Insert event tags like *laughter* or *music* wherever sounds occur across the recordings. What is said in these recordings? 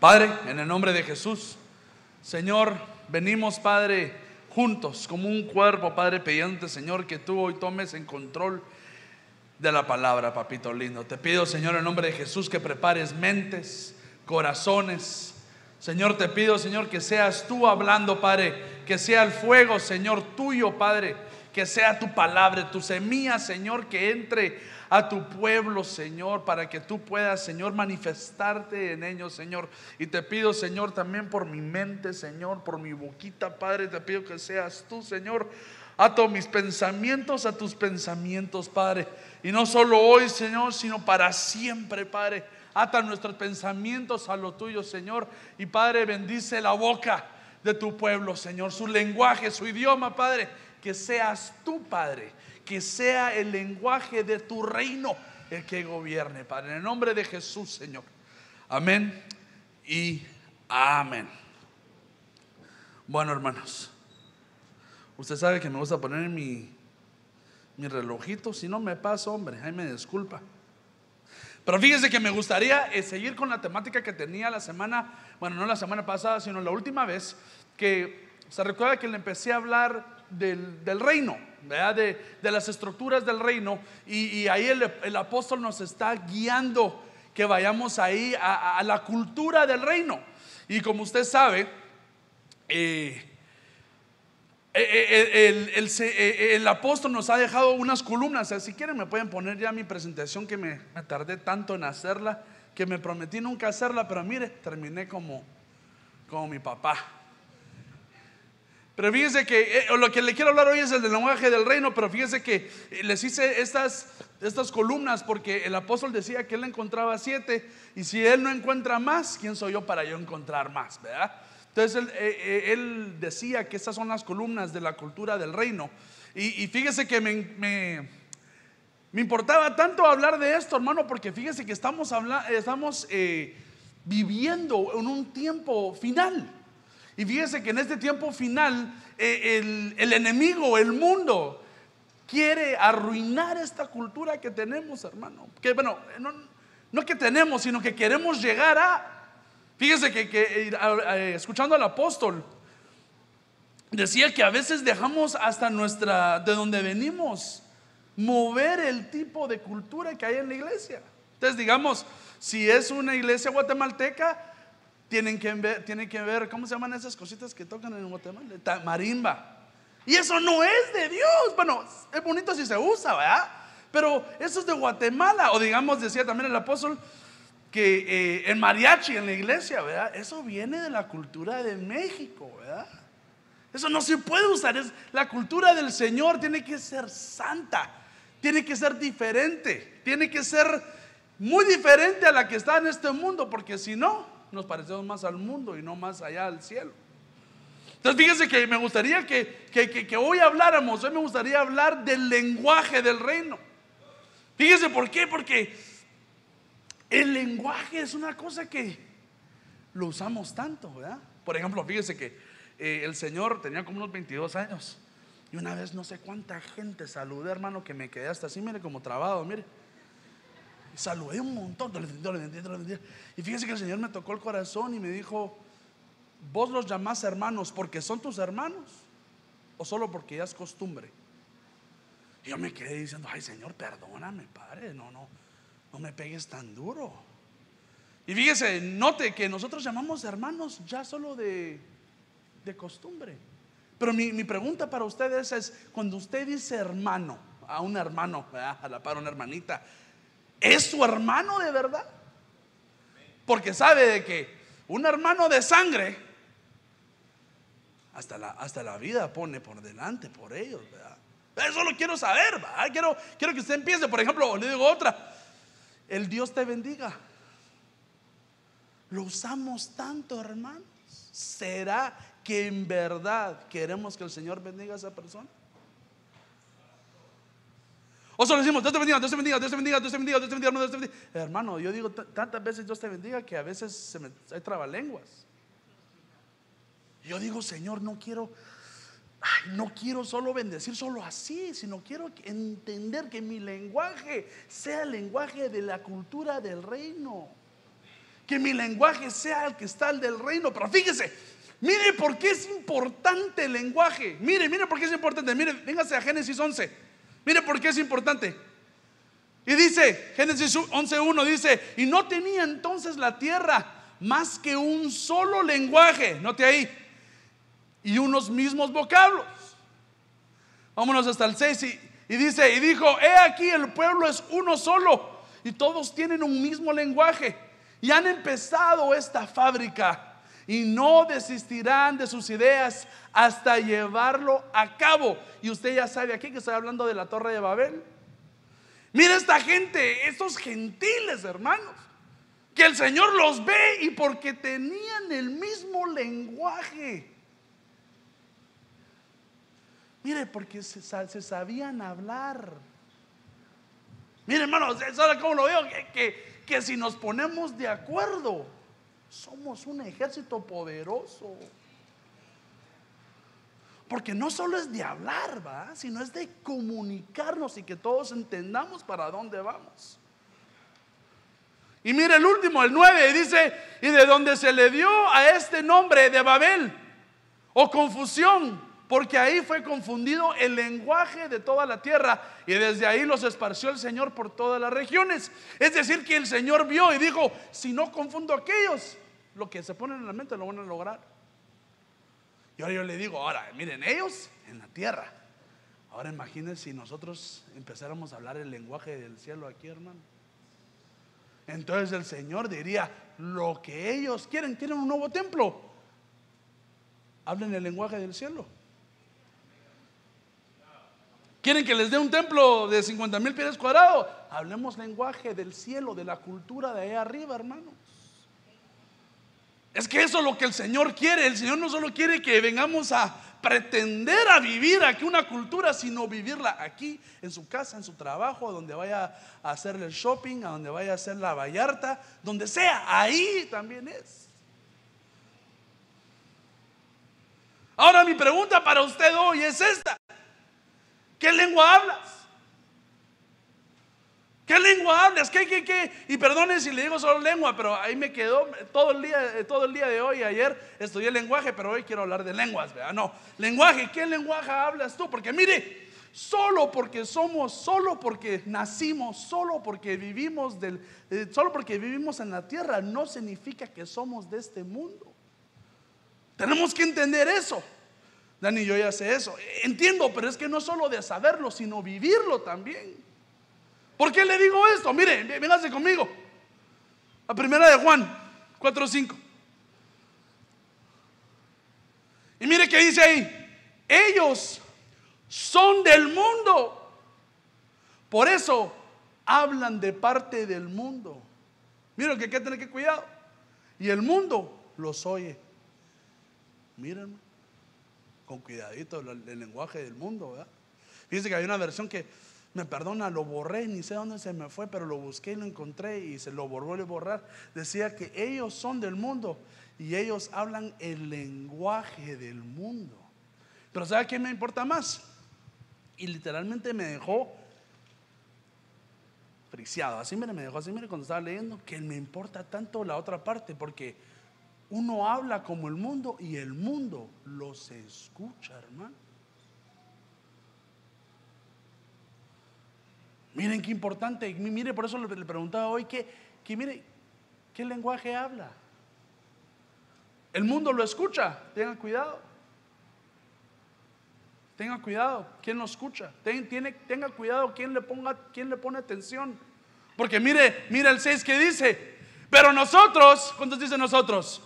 Padre, en el nombre de Jesús, Señor, venimos, Padre, juntos como un cuerpo, Padre, pidiendo, Señor, que tú hoy tomes en control de la palabra, papito lindo. Te pido, Señor, en nombre de Jesús, que prepares mentes, corazones. Señor, te pido, Señor, que seas tú hablando, Padre, que sea el fuego, Señor, tuyo, Padre, que sea tu palabra, tu semilla, Señor, que entre a tu pueblo, Señor, para que tú puedas, Señor, manifestarte en ellos, Señor. Y te pido, Señor, también por mi mente, Señor, por mi boquita, Padre, te pido que seas tú, Señor. Ato mis pensamientos a tus pensamientos, Padre. Y no solo hoy, Señor, sino para siempre, Padre. Ata nuestros pensamientos a lo tuyo, Señor. Y Padre, bendice la boca de tu pueblo, Señor. Su lenguaje, su idioma, Padre. Que seas tú, Padre que sea el lenguaje de tu reino el que gobierne, Padre. En el nombre de Jesús, Señor. Amén y amén. Bueno, hermanos, usted sabe que me gusta poner mi, mi relojito. Si no me paso, hombre, ahí me disculpa. Pero fíjese que me gustaría eh, seguir con la temática que tenía la semana, bueno, no la semana pasada, sino la última vez, que se recuerda que le empecé a hablar del, reino de, las estructuras del reino. Y, ahí el, apóstol nos está guiando que vayamos ahí a, la cultura del reino. Y como usted sabe, eh, eh, eh, el, apóstol nos ha dejado unas columnas. Si quieren me pueden poner ya mi presentación que me, me tardé tanto en hacerla, que me prometí nunca hacerla, pero mire, terminé como, como mi papá. Pero fíjese que eh, lo que le quiero hablar hoy es el del lenguaje del reino, pero fíjese que eh, les hice estas, estas columnas porque el apóstol decía que él encontraba siete y si él no encuentra más, ¿quién soy yo para yo encontrar más? ¿verdad? Entonces él, eh, decía que estas son las columnas de la cultura del reino. Y, fíjese que me, me, me, importaba tanto hablar de esto, hermano, porque fíjese que estamos, estamos viviendo en un tiempo final. Y fíjese que en este tiempo final eh, el, enemigo, el mundo, quiere arruinar esta cultura que tenemos, hermano. Que bueno, no, que tenemos, sino que queremos llegar a. Fíjese que, que eh, escuchando al apóstol, decía que a veces dejamos hasta nuestra, de donde venimos, mover el tipo de cultura que hay en la iglesia. Entonces, digamos, si es una iglesia guatemalteca, tienen que ver, tienen que ver, ¿cómo se llaman esas cositas que tocan en Guatemala? Marimba. Y eso no es de Dios. Bueno, es bonito si se usa, ¿verdad? Pero eso es de Guatemala. O digamos, decía también el apóstol, que eh, el mariachi en la iglesia, ¿verdad? Eso viene de la cultura de México, ¿verdad? Eso no se puede usar. Es, la cultura del Señor tiene que ser santa, tiene que ser diferente, tiene que ser muy diferente a la que está en este mundo, porque si no, nos parecemos más al mundo y no más allá al cielo. Entonces fíjense que me gustaría que, que, hoy habláramos, hoy me gustaría hablar del lenguaje del reino. Fíjense por qué, porque el lenguaje es una cosa que lo usamos tanto, ¿verdad? Por ejemplo, fíjese que eh, el Señor tenía como unos 22 años y una vez no sé cuánta gente saludé, hermano, que me quedé hasta así, mire, como trabado, mire saludé un montón. Y fíjese que el Señor me tocó el corazón y me dijo, vos los llamás hermanos porque son tus hermanos o solo porque ya es costumbre. Y yo me quedé diciendo, ay Señor, perdóname, Padre, no, no, no me pegues tan duro. Y fíjese, note que nosotros llamamos hermanos ya solo de, de costumbre. Pero mi, mi, pregunta para ustedes es, cuando usted dice hermano, a un hermano, a la par una hermanita, ¿Es su hermano de verdad? Porque sabe de que un hermano de sangre, hasta la, hasta la vida pone por delante por ellos. Eso lo quiero saber. Quiero, quiero que usted empiece, por ejemplo, le digo otra, el Dios te bendiga. Lo usamos tanto, hermanos. ¿Será que en verdad queremos que el Señor bendiga a esa persona? O solo decimos, Dios te bendiga, Dios te bendiga, Dios te bendiga, Dios te bendiga, Dios te bendiga, Dios te bendiga. Hermano, yo digo tantas veces Dios te bendiga que a veces se me, hay trabalenguas. Yo digo, Señor, no quiero, no quiero solo bendecir solo así, sino quiero entender que mi lenguaje sea el lenguaje de la cultura del reino. que mi lenguaje sea el que está el del reino. Pero fíjese, mire por qué es importante el lenguaje. Mire, mire por qué es importante. Mire, véngase a Génesis 11. Mire por qué es importante. Y dice, Génesis 11.1 dice, y no tenía entonces la tierra más que un solo lenguaje, note ahí, y unos mismos vocablos. Vámonos hasta el 6 y, y dice, y dijo, he aquí el pueblo es uno solo y todos tienen un mismo lenguaje y han empezado esta fábrica y no desistirán de sus ideas hasta llevarlo a cabo. Y usted ya sabe aquí que estoy hablando de la torre de Babel. Mira esta gente, estos gentiles hermanos, que el Señor los ve y porque tenían el mismo lenguaje. Mire, porque se, sabían hablar. Mire, hermanos, ¿sabe cómo lo veo? Que, que si nos ponemos de acuerdo, somos un ejército poderoso. Porque no solo es de hablar, ¿va? sino es de comunicarnos y que todos entendamos para dónde vamos. Y mire el último, el 9, dice, y de donde se le dio a este nombre de Babel, o confusión, porque ahí fue confundido el lenguaje de toda la tierra, y desde ahí los esparció el Señor por todas las regiones. Es decir, que el Señor vio y dijo, si no confundo a aquellos, lo que se ponen en la mente lo van a lograr. Y ahora yo le digo, ahora, miren, ellos en la tierra. Ahora imagínense si nosotros empezáramos a hablar el lenguaje del cielo aquí, hermano. Entonces el Señor diría, lo que ellos quieren, quieren un nuevo templo. Hablen el lenguaje del cielo. ¿Quieren que les dé un templo de 50 mil pies cuadrados? Hablemos lenguaje del cielo, de la cultura de allá arriba, hermano. Es que eso es lo que el Señor quiere. El Señor no solo quiere que vengamos a pretender a vivir aquí una cultura, sino vivirla aquí, en su casa, en su trabajo, donde vaya a hacerle el shopping, a donde vaya a hacer la vallarta, donde sea, ahí también es. Ahora mi pregunta para usted hoy es esta. ¿Qué lengua hablas? ¿Qué lengua hablas? ¿Qué, qué, qué? Y perdone si le digo solo lengua, pero ahí me quedó todo el día, todo el día de hoy. Ayer estudié lenguaje, pero hoy quiero hablar de lenguas. ¿verdad? No, lenguaje, ¿qué lenguaje hablas tú? Porque mire, solo porque somos, solo porque nacimos, solo porque vivimos del, eh, solo porque vivimos en la tierra, no significa que somos de este mundo. Tenemos que entender eso. Dani, yo ya sé eso. Entiendo, pero es que no solo de saberlo, sino vivirlo también. ¿Por qué le digo esto? Mire, véngase conmigo. La primera de Juan 4.5. Y mire qué dice ahí. Ellos son del mundo. Por eso hablan de parte del mundo. Miren que hay que tener que cuidado. Y el mundo los oye. Miren, con cuidadito el, lenguaje del mundo, ¿verdad? Fíjense que hay una versión que me perdona, lo borré, ni sé dónde se me fue, pero lo busqué y lo encontré y se lo volvió a borrar. Decía que ellos son del mundo y ellos hablan el lenguaje del mundo. Pero ¿sabe qué me importa más? Y literalmente me dejó friciado. Así me dejó así, mire, cuando estaba leyendo, que me importa tanto la otra parte, porque uno habla como el mundo y el mundo los escucha, hermano. Miren qué importante. Mire, por eso le, preguntaba hoy que, que mire, ¿qué lenguaje habla? El mundo lo escucha. Tengan cuidado. Tenga cuidado, ¿quién lo escucha? tiene, tenga cuidado, ¿quién le, ponga, le pone atención? Porque mire, mire el 6 que dice, pero nosotros, ¿cuántos dicen nosotros?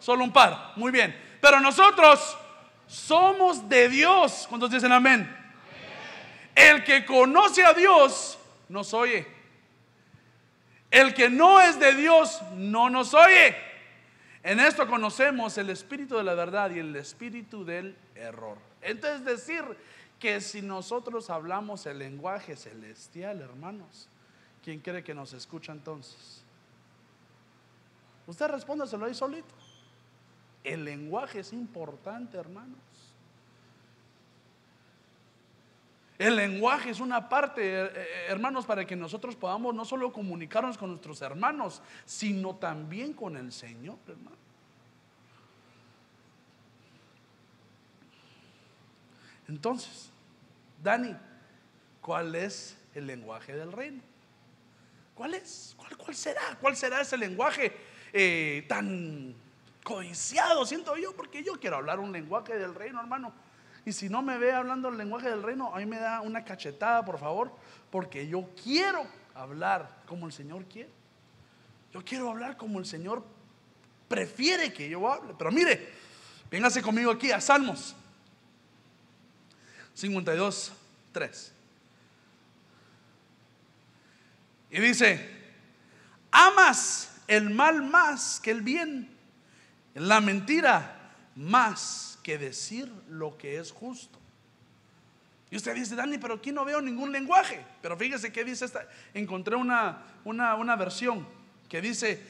Solo un par, muy bien. Pero nosotros somos de Dios. ¿Cuántos dicen amén? El que conoce a Dios nos oye. El que no es de Dios no nos oye. En esto conocemos el espíritu de la verdad y el espíritu del error. Entonces decir que si nosotros hablamos el lenguaje celestial, hermanos, ¿quién cree que nos escucha entonces? Usted respóndaselo ahí solito. El lenguaje es importante, hermanos. El lenguaje es una parte, eh, eh, hermanos, para que nosotros podamos no solo comunicarnos con nuestros hermanos, sino también con el Señor, hermano. Entonces, Dani, ¿cuál es el lenguaje del reino? ¿Cuál es? ¿Cuál, será? ¿Cuál será ese lenguaje eh, tan codiciado, siento yo? Porque yo quiero hablar un lenguaje del reino, hermano. Y si no me ve hablando el lenguaje del reino, a mí me da una cachetada, por favor, porque yo quiero hablar como el Señor quiere. Yo quiero hablar como el Señor prefiere que yo hable. Pero mire, véngase conmigo aquí a Salmos 52, 3. Y dice, amas el mal más que el bien, la mentira más que decir lo que es justo. Y usted dice, Dani, pero aquí no veo ningún lenguaje. Pero fíjese que dice esta. Encontré una, una, una versión que dice,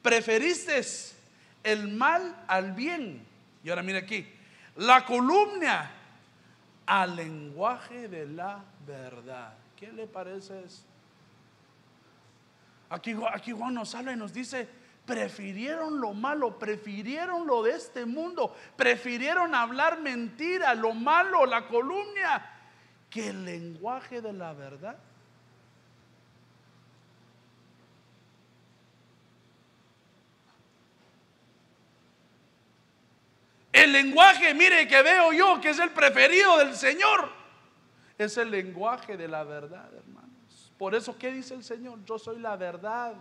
preferiste el mal al bien. Y ahora mire aquí, la columna al lenguaje de la verdad. ¿Qué le parece eso? Aquí, aquí Juan nos habla y nos dice, prefirieron lo malo, prefirieron lo de este mundo, prefirieron hablar mentira, lo malo, la columna, que el lenguaje de la verdad. El lenguaje, mire, que veo yo, que es el preferido del Señor, es el lenguaje de la verdad, hermano. Por eso, ¿qué dice el Señor? Yo soy la verdad.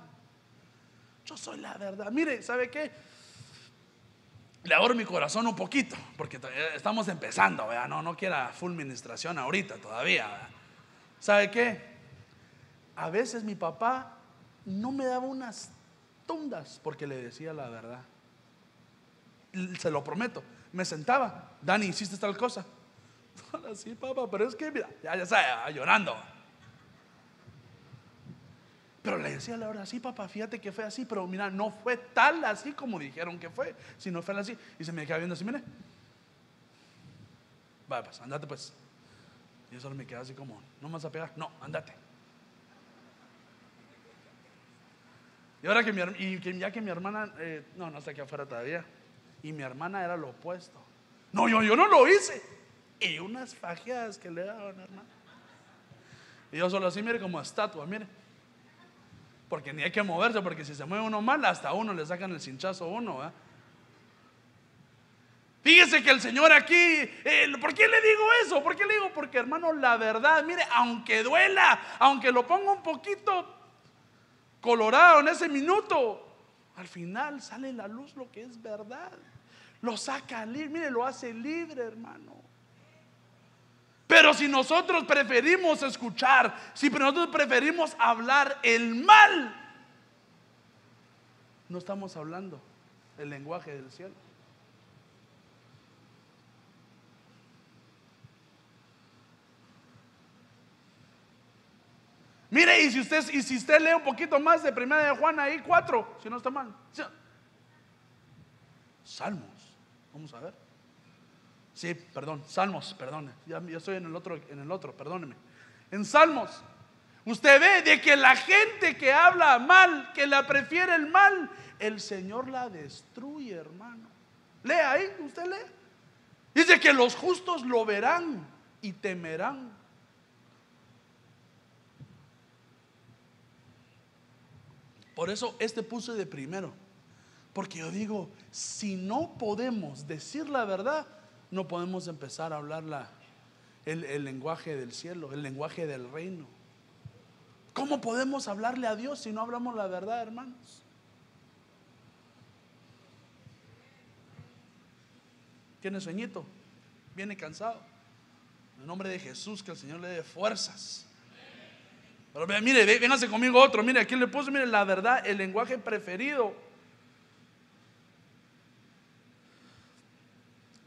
Yo soy la verdad. Mire, ¿sabe qué? Le abro mi corazón un poquito, porque estamos empezando, ¿verdad? No, no quiera full ministración ahorita todavía. ¿Sabe qué? A veces mi papá no me daba unas tundas porque le decía la verdad. Se lo prometo. Me sentaba, Dani, hiciste tal cosa. *laughs* Sí, papá, pero es que, mira, ya, ya está llorando. Pero le decía a la hora, sí, papá, fíjate que fue así, pero mira, no fue tal así como dijeron que fue, sino fue así. Y se me queda viendo así, mire. Vaya, pues, andate pues. Y yo solo me queda así como, no me vas a pegar, no, andate. Y ahora que mi, y ya que mi hermana, eh, no, no está aquí afuera todavía, y mi hermana era lo opuesto. No, yo, yo no lo hice. Y unas fajeadas que le daban, hermano. Y yo solo así, mire, como estatua, mire. Porque ni hay que moverse, porque si se mueve uno mal, hasta uno le sacan el cinchazo a uno. Fíjese que el Señor aquí, eh, ¿por qué le digo eso? ¿Por qué le digo? Porque hermano, la verdad, mire, aunque duela, aunque lo ponga un poquito colorado en ese minuto, al final sale la luz lo que es verdad. Lo saca libre, mire, lo hace libre, hermano. Pero si nosotros preferimos escuchar, si nosotros preferimos hablar el mal, no estamos hablando el lenguaje del cielo. Mire, y si usted, y si usted lee un poquito más de primera de Juan ahí, cuatro, si no está mal. Salmos, vamos a ver. Sí, perdón, Salmos, perdón. Ya, estoy en el otro, en el otro, perdóneme. En Salmos, usted ve de que la gente que habla mal, que la prefiere el mal, el Señor la destruye, hermano. Lea ahí, usted lee. Dice que los justos lo verán y temerán. Por eso este puse de primero. Porque yo digo, si no podemos decir la verdad, no podemos empezar a hablar el, lenguaje del cielo, el lenguaje del reino. ¿Cómo podemos hablarle a Dios si no hablamos la verdad, hermanos? ¿Tiene sueñito? ¿Viene cansado? En el nombre de Jesús, que el Señor le dé fuerzas. Pero mire, véngase conmigo otro. Mire, aquí le puse, mire, la verdad, el lenguaje preferido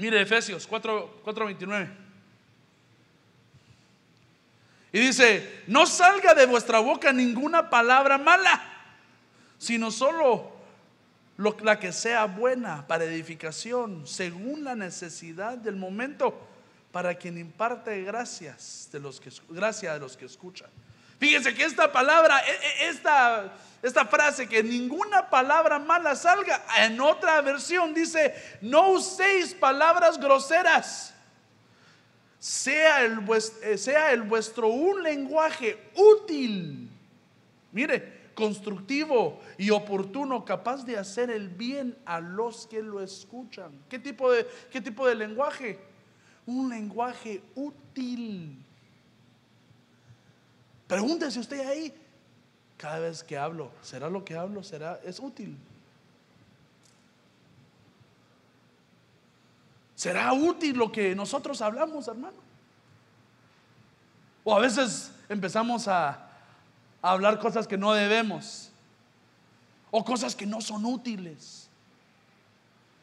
Mire Efesios 4:29. y dice, no salga de vuestra boca ninguna palabra mala, sino solo lo, la que sea buena para edificación, según la necesidad del momento, para quien imparte gracias de los que, gracia de los que escuchan. Fíjense que esta palabra, e, e, esta, esta frase, que ninguna palabra mala salga, en otra versión dice, no uséis palabras groseras. Sea el, eh, sea el vuestro un lenguaje útil. Mire, constructivo y oportuno, capaz de hacer el bien a los que lo escuchan. ¿Qué tipo de, qué tipo de lenguaje? Un lenguaje útil. Pregúntese usted ahí, cada vez que hablo, ¿será lo que hablo? ¿Será? ¿Es útil? ¿Será útil lo que nosotros hablamos, hermano? O a veces empezamos a, hablar cosas que no debemos. O cosas que no son útiles.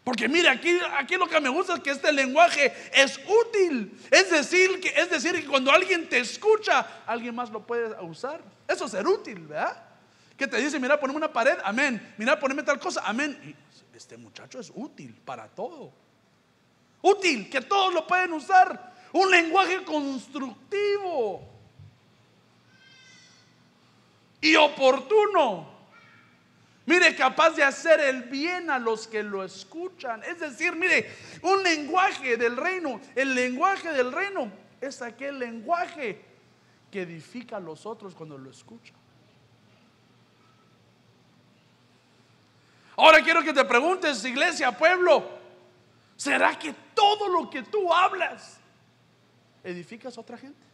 Porque mire, aquí, aquí lo que me gusta es que este lenguaje es útil. Es decir, que, es decir, que cuando alguien te escucha, alguien más lo puede usar. Eso es ser útil, ¿verdad? Que te dice, mira, poneme una pared, amén. Mira, poneme tal cosa, amén. Y este muchacho es útil para todo. Útil, que todos lo pueden usar. Un lenguaje constructivo y oportuno. Mire, capaz de hacer el bien a los que lo escuchan. Es decir, mire, un lenguaje del reino. El lenguaje del reino es aquel lenguaje que edifica a los otros cuando lo escuchan. Ahora quiero que te preguntes, iglesia, pueblo, ¿será que todo lo que tú hablas edificas a otra gente?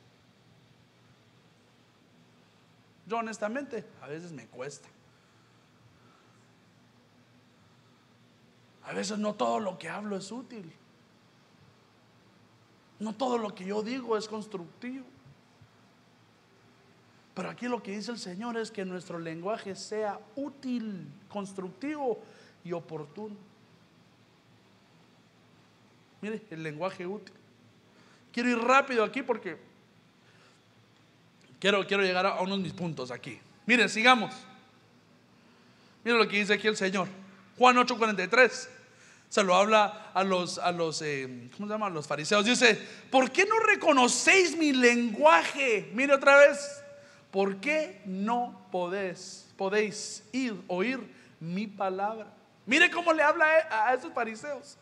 Yo honestamente, a veces me cuesta. A veces no todo lo que hablo es útil. No todo lo que yo digo es constructivo. Pero aquí lo que dice el Señor es que nuestro lenguaje sea útil, constructivo y oportuno. Mire, el lenguaje útil. Quiero ir rápido aquí porque quiero, quiero llegar a unos de mis puntos aquí. Mire, sigamos. Mire lo que dice aquí el Señor. Juan 8:43 se lo habla a los, a los eh, ¿cómo llama? los fariseos. Dice, ¿por qué no reconocéis mi lenguaje? Mire otra vez, ¿por qué no podéis, podéis ir, oír mi palabra? Mire cómo le habla a esos fariseos.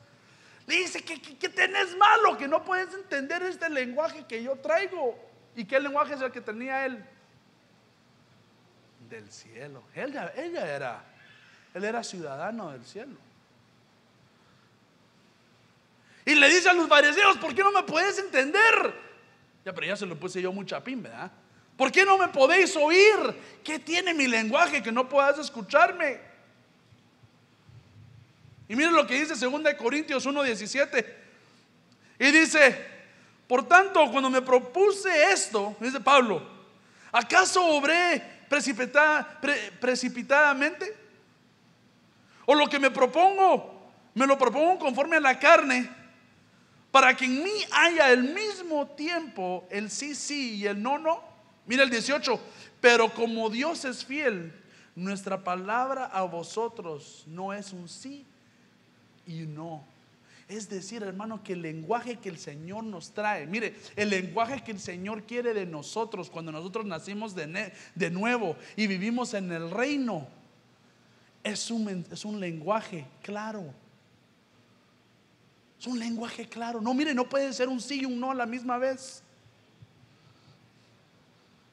Le dice, ¿qué, qué, tenés malo? Que no puedes entender este lenguaje que yo traigo. ¿Y qué lenguaje es el que tenía él? Del cielo. Ella, ella era él era ciudadano del cielo. Y le dice a los fariseos, ¿por qué no me puedes entender? Ya, pero ya se lo puse yo mucha pin, ¿verdad? ¿Por qué no me podéis oír? ¿Qué tiene mi lenguaje que no puedas escucharme? Y miren lo que dice 2 Corintios 1:17. Y dice, por tanto, cuando me propuse esto, dice Pablo, ¿acaso obré precipitadamente? O lo que me propongo, me lo propongo conforme a la carne, para que en mí haya el mismo tiempo el sí, sí y el no, no. Mira el 18, pero como Dios es fiel, nuestra palabra a vosotros no es un sí y no. Es decir, hermano, que el lenguaje que el Señor nos trae, mire, el lenguaje que el Señor quiere de nosotros cuando nosotros nacimos de, de nuevo y vivimos en el reino, es un, es un lenguaje claro. Es un lenguaje claro. No, mire, no puede ser un sí y un no a la misma vez.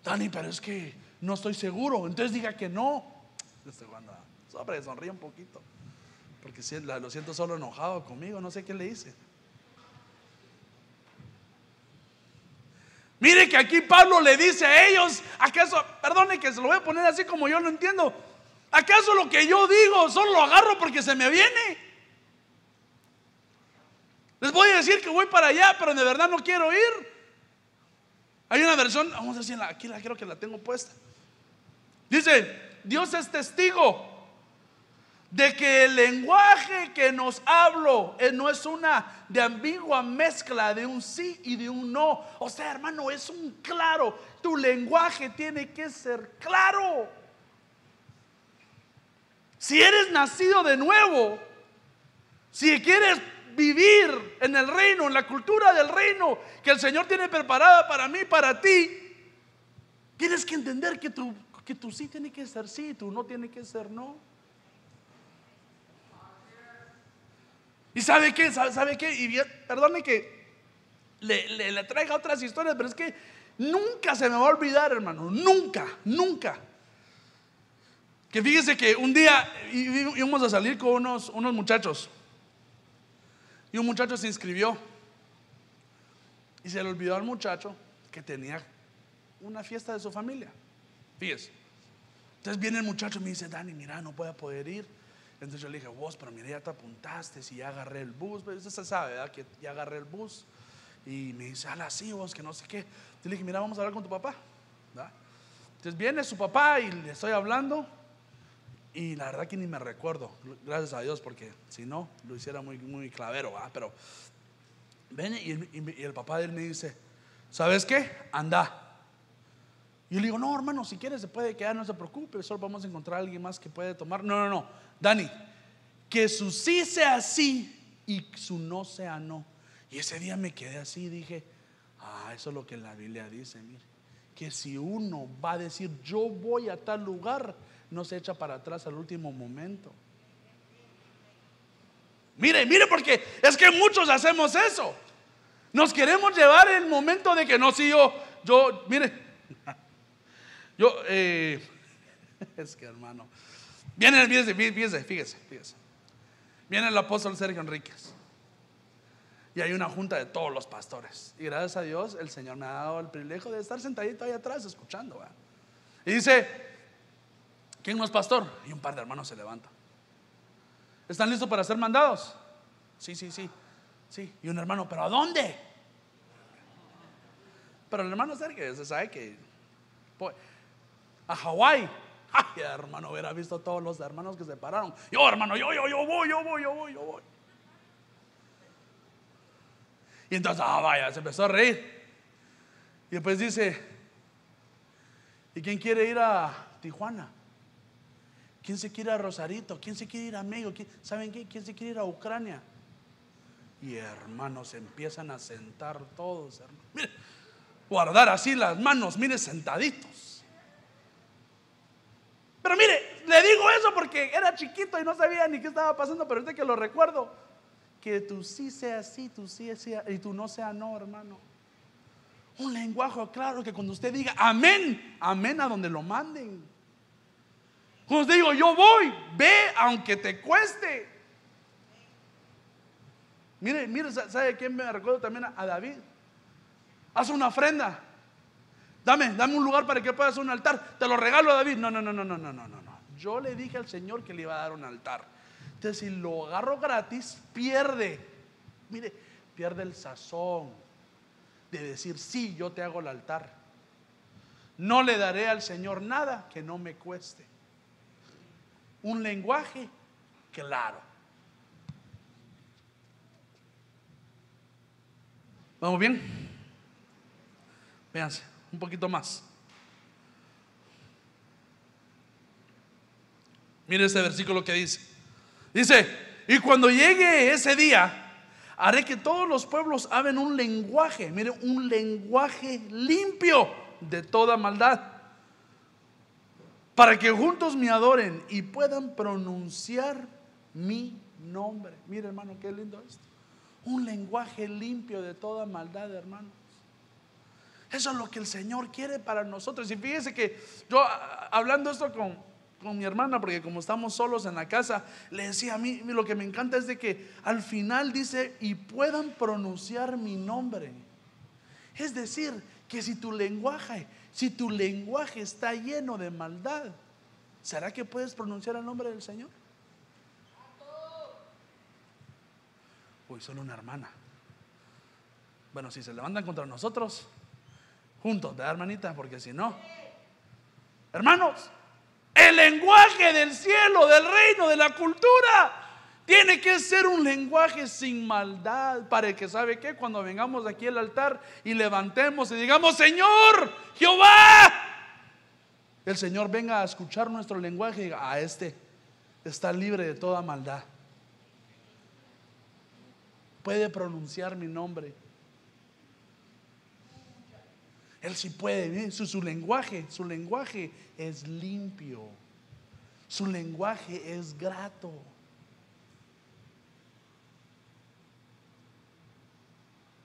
Dani, pero es que no estoy seguro. Entonces diga que no. Sobre, sonríe un poquito. Porque lo siento solo enojado conmigo. No sé qué le hice. Mire que aquí Pablo le dice a ellos, acaso, perdone que se lo voy a poner así como yo lo entiendo. ¿Acaso lo que yo digo solo lo agarro porque se me viene? Les voy a decir que voy para allá, pero de verdad no quiero ir. Hay una versión, vamos a decir, aquí la creo que la tengo puesta. Dice, Dios es testigo de que el lenguaje que nos hablo eh, no es una de ambigua mezcla de un sí y de un no. O sea, hermano, es un claro. Tu lenguaje tiene que ser claro. Si eres nacido de nuevo, si quieres vivir en el reino, en la cultura del reino que el Señor tiene preparada para mí, para ti, tienes que entender que tu, que tu sí tiene que ser sí, tu no tiene que ser no. ¿Y sabe qué? ¿Sabe, qué? Y perdone que le, le, traiga otras historias, pero es que nunca se me va a olvidar, hermano. Nunca, nunca. Que fíjese que un día íbamos a salir con unos, unos muchachos. Y un muchacho se inscribió. Y se le olvidó al muchacho que tenía una fiesta de su familia. Fíjese. Entonces viene el muchacho y me dice, Dani, mira, no voy a poder ir. Entonces yo le dije, vos, pero mira, ya te apuntaste, si ya agarré el bus. Pues, usted sabe, ¿verdad? Que ya agarré el bus. Y me dice, ala, sí, vos, que no sé qué. Entonces le dije, mira, vamos a hablar con tu papá. Entonces viene su papá y le estoy hablando. Y la verdad que ni me recuerdo, gracias a Dios, porque si no, lo hiciera muy, muy clavero, pero viene y, el papá de él me dice, ¿sabes qué? Anda. Y le digo, no, hermano, si quieres se puede quedar, no se preocupe, solo vamos a encontrar a alguien más que puede tomar. No, no, no, Dani, que su sí sea sí y su no sea no. Y ese día me quedé así, dije, ah, eso es lo que la Biblia dice, mire, que si uno va a decir, yo voy a tal lugar, no se echa para atrás al último momento. Mire, mire, porque es que muchos hacemos eso. Nos queremos llevar el momento de que no, si yo, yo, mire, *laughs* yo, eh, *laughs* es que hermano, viene, fíjese, fíjese, fíjese, fíjese, viene el apóstol Sergio Enríquez. Y hay una junta de todos los pastores. Y gracias a Dios, el Señor me ha dado el privilegio de estar sentadito ahí atrás escuchando. Y dice, ¿Quién es pastor? Y un par de hermanos se levantan. ¿Están listos para ser mandados? Sí, sí, sí. Sí. Y un hermano, ¿pero a dónde? Pero el hermano Sergio, se sabe que a Hawái. Ay, hermano, hubiera visto todos los hermanos que se pararon. Yo, hermano, yo, yo, yo voy, yo voy, yo voy, yo voy. Y entonces, ah, vaya, se empezó a reír. Y después dice, ¿y quién quiere ir a Tijuana? ¿Quién se quiere ir a Rosarito? ¿Quién se quiere ir a México? ¿Saben qué? ¿Quién se quiere ir a Ucrania? Y hermanos, empiezan a sentar todos, Mire, guardar así las manos, mire, sentaditos. Pero mire, le digo eso porque era chiquito y no sabía ni qué estaba pasando, pero ahorita que lo recuerdo, que tú sí sea sí, tú sí sea y tú no sea no, hermano. Un lenguaje claro que cuando usted diga amén, amén a donde lo manden. Os digo, yo voy, ve aunque te cueste. Mire, mire, ¿sabe quién me recuerdo también? A David. Haz una ofrenda. Dame, dame un lugar para que puedas un altar. Te lo regalo a David. No, no, no, no, no, no, no, no. Yo le dije al Señor que le iba a dar un altar. Entonces, si lo agarro gratis, pierde. Mire, pierde el sazón de decir, sí, yo te hago el altar. No le daré al Señor nada que no me cueste un lenguaje claro. ¿Vamos bien? Véanse, un poquito más. Mire este versículo que dice. Dice, y cuando llegue ese día, haré que todos los pueblos hablen un lenguaje, mire, un lenguaje limpio de toda maldad para que juntos me adoren y puedan pronunciar mi nombre. Mire hermano, qué lindo esto. Un lenguaje limpio de toda maldad, hermanos. Eso es lo que el Señor quiere para nosotros. Y fíjese que yo hablando esto con, con mi hermana, porque como estamos solos en la casa, le decía a mí, lo que me encanta es de que al final dice, y puedan pronunciar mi nombre. Es decir, que si tu lenguaje si tu lenguaje está lleno de maldad, ¿será que puedes pronunciar el nombre del Señor? Uy, solo una hermana. Bueno, si se levantan contra nosotros, juntos, ¿verdad, hermanita? Porque si no, hermanos, el lenguaje del cielo, del reino, de la cultura, tiene que ser un lenguaje sin maldad para que sabe que cuando vengamos aquí al altar y levantemos y digamos, Señor, Jehová, el Señor venga a escuchar nuestro lenguaje y diga, a este está libre de toda maldad. puede pronunciar mi nombre. Él sí puede, su, su lenguaje, su lenguaje es limpio. Su lenguaje es grato.